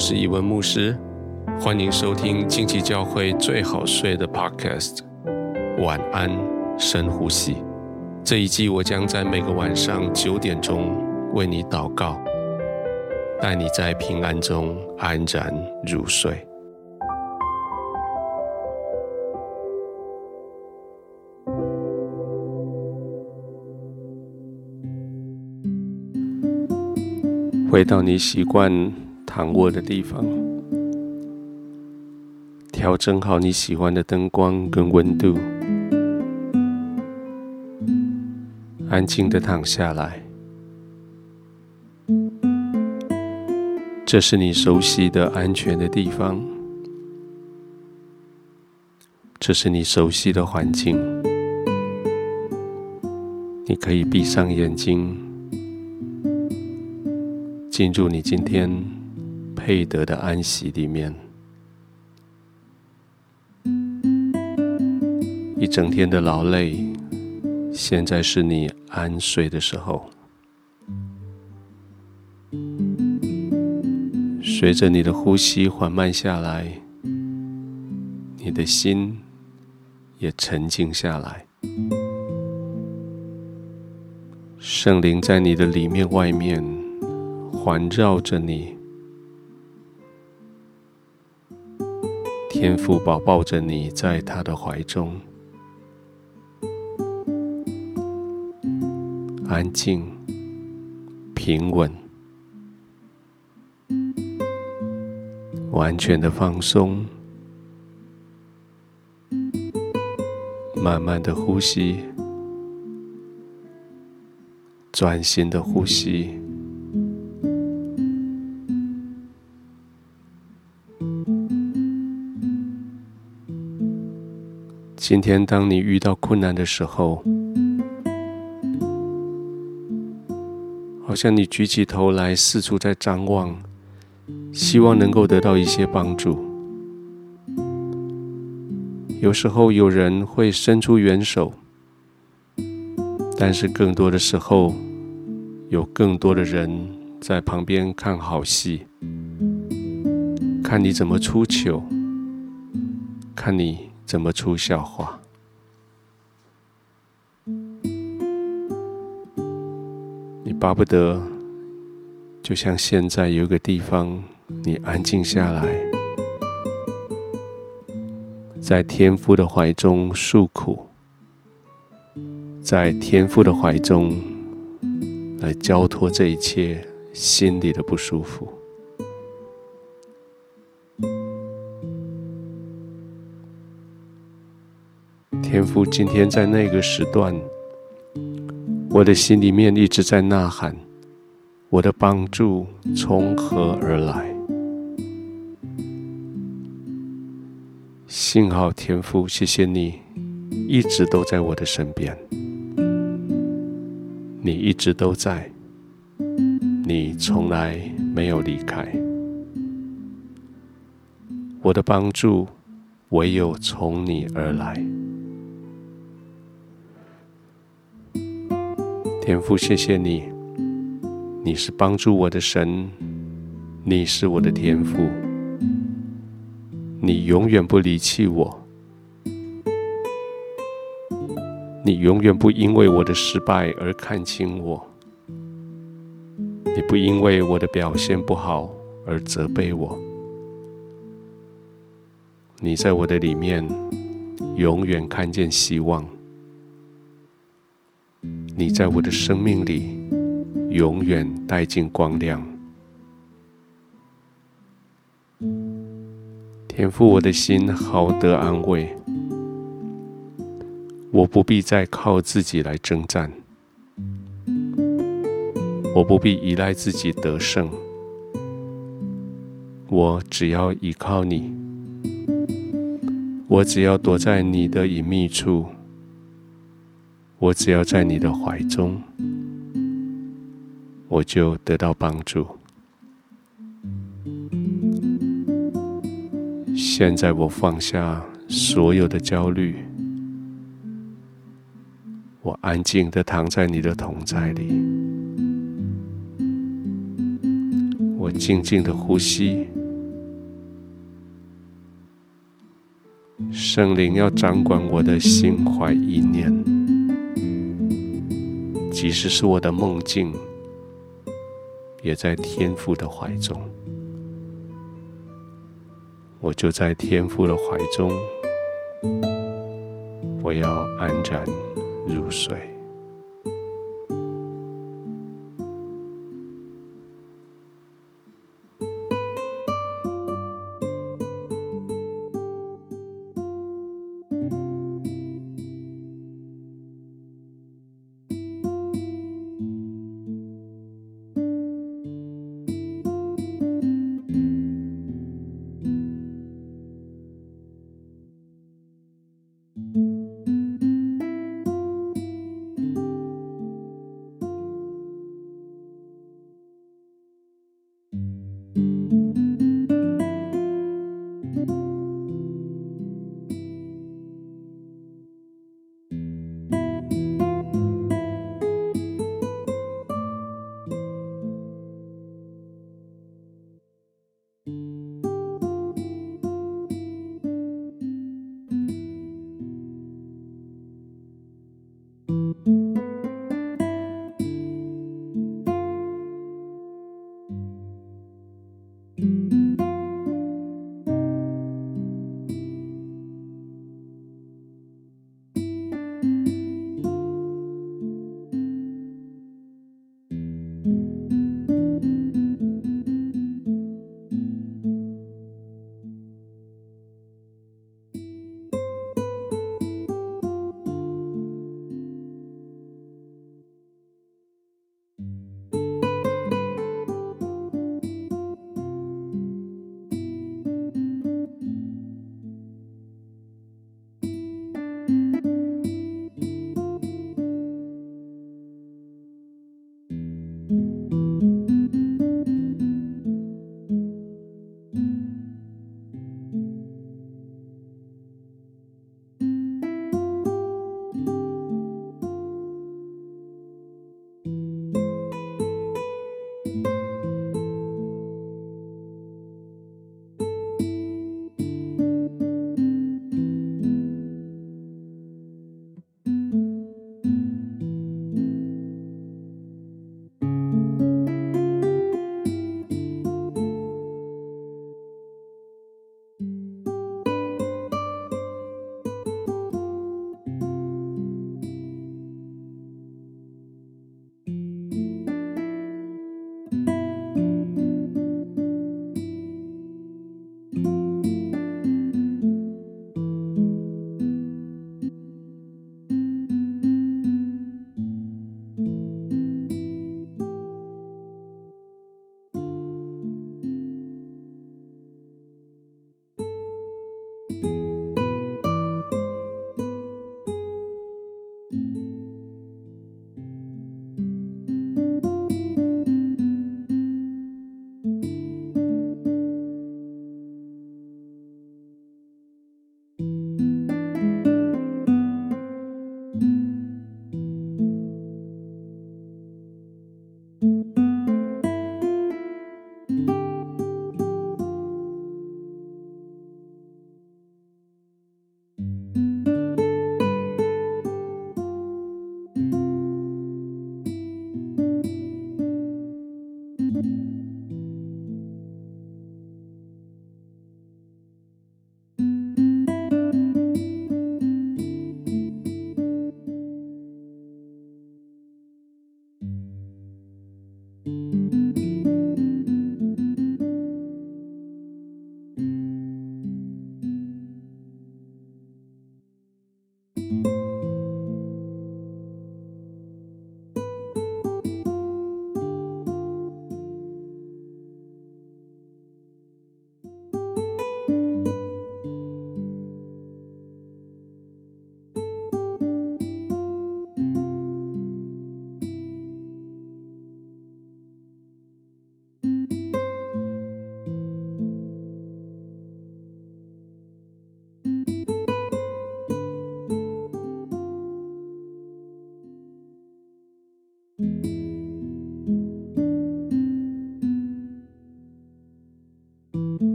是一文牧师，欢迎收听近期教会最好睡的 Podcast。晚安，深呼吸。这一季我将在每个晚上九点钟为你祷告，带你在平安中安然入睡。回到你习惯躺卧的地方，调整好你喜欢的灯光跟温度，安静的躺下来。这是你熟悉的安全的地方，这是你熟悉的环境，你可以闭上眼睛。进入你今天配得的安息里面，一整天的劳累，现在是你安睡的时候。随着你的呼吸缓慢下来，你的心也沉静下来。圣灵在你的里面、外面。环绕着你，天父宝抱着你在他的怀中，安静、平稳、完全的放松，慢慢的呼吸，专心的呼吸。今天，当你遇到困难的时候，好像你举起头来，四处在张望，希望能够得到一些帮助。有时候有人会伸出援手，但是更多的时候，有更多的人在旁边看好戏，看你怎么出糗，看你。怎么出笑话？你巴不得，就像现在有个地方，你安静下来，在天父的怀中诉苦，在天父的怀中来交托这一切心里的不舒服。天父，今天在那个时段，我的心里面一直在呐喊：我的帮助从何而来？幸好天父，谢谢你一直都在我的身边，你一直都在，你从来没有离开。我的帮助唯有从你而来。天父，谢谢你，你是帮助我的神，你是我的天父，你永远不离弃我，你永远不因为我的失败而看轻我，你不因为我的表现不好而责备我，你在我的里面永远看见希望。你在我的生命里永远带进光亮，天父，我的心好得安慰，我不必再靠自己来征战，我不必依赖自己得胜，我只要依靠你，我只要躲在你的隐秘处。我只要在你的怀中，我就得到帮助。现在我放下所有的焦虑，我安静的躺在你的同在里，我静静的呼吸。圣灵要掌管我的心怀意念。即使是我的梦境，也在天父的怀中。我就在天父的怀中，我要安然入睡。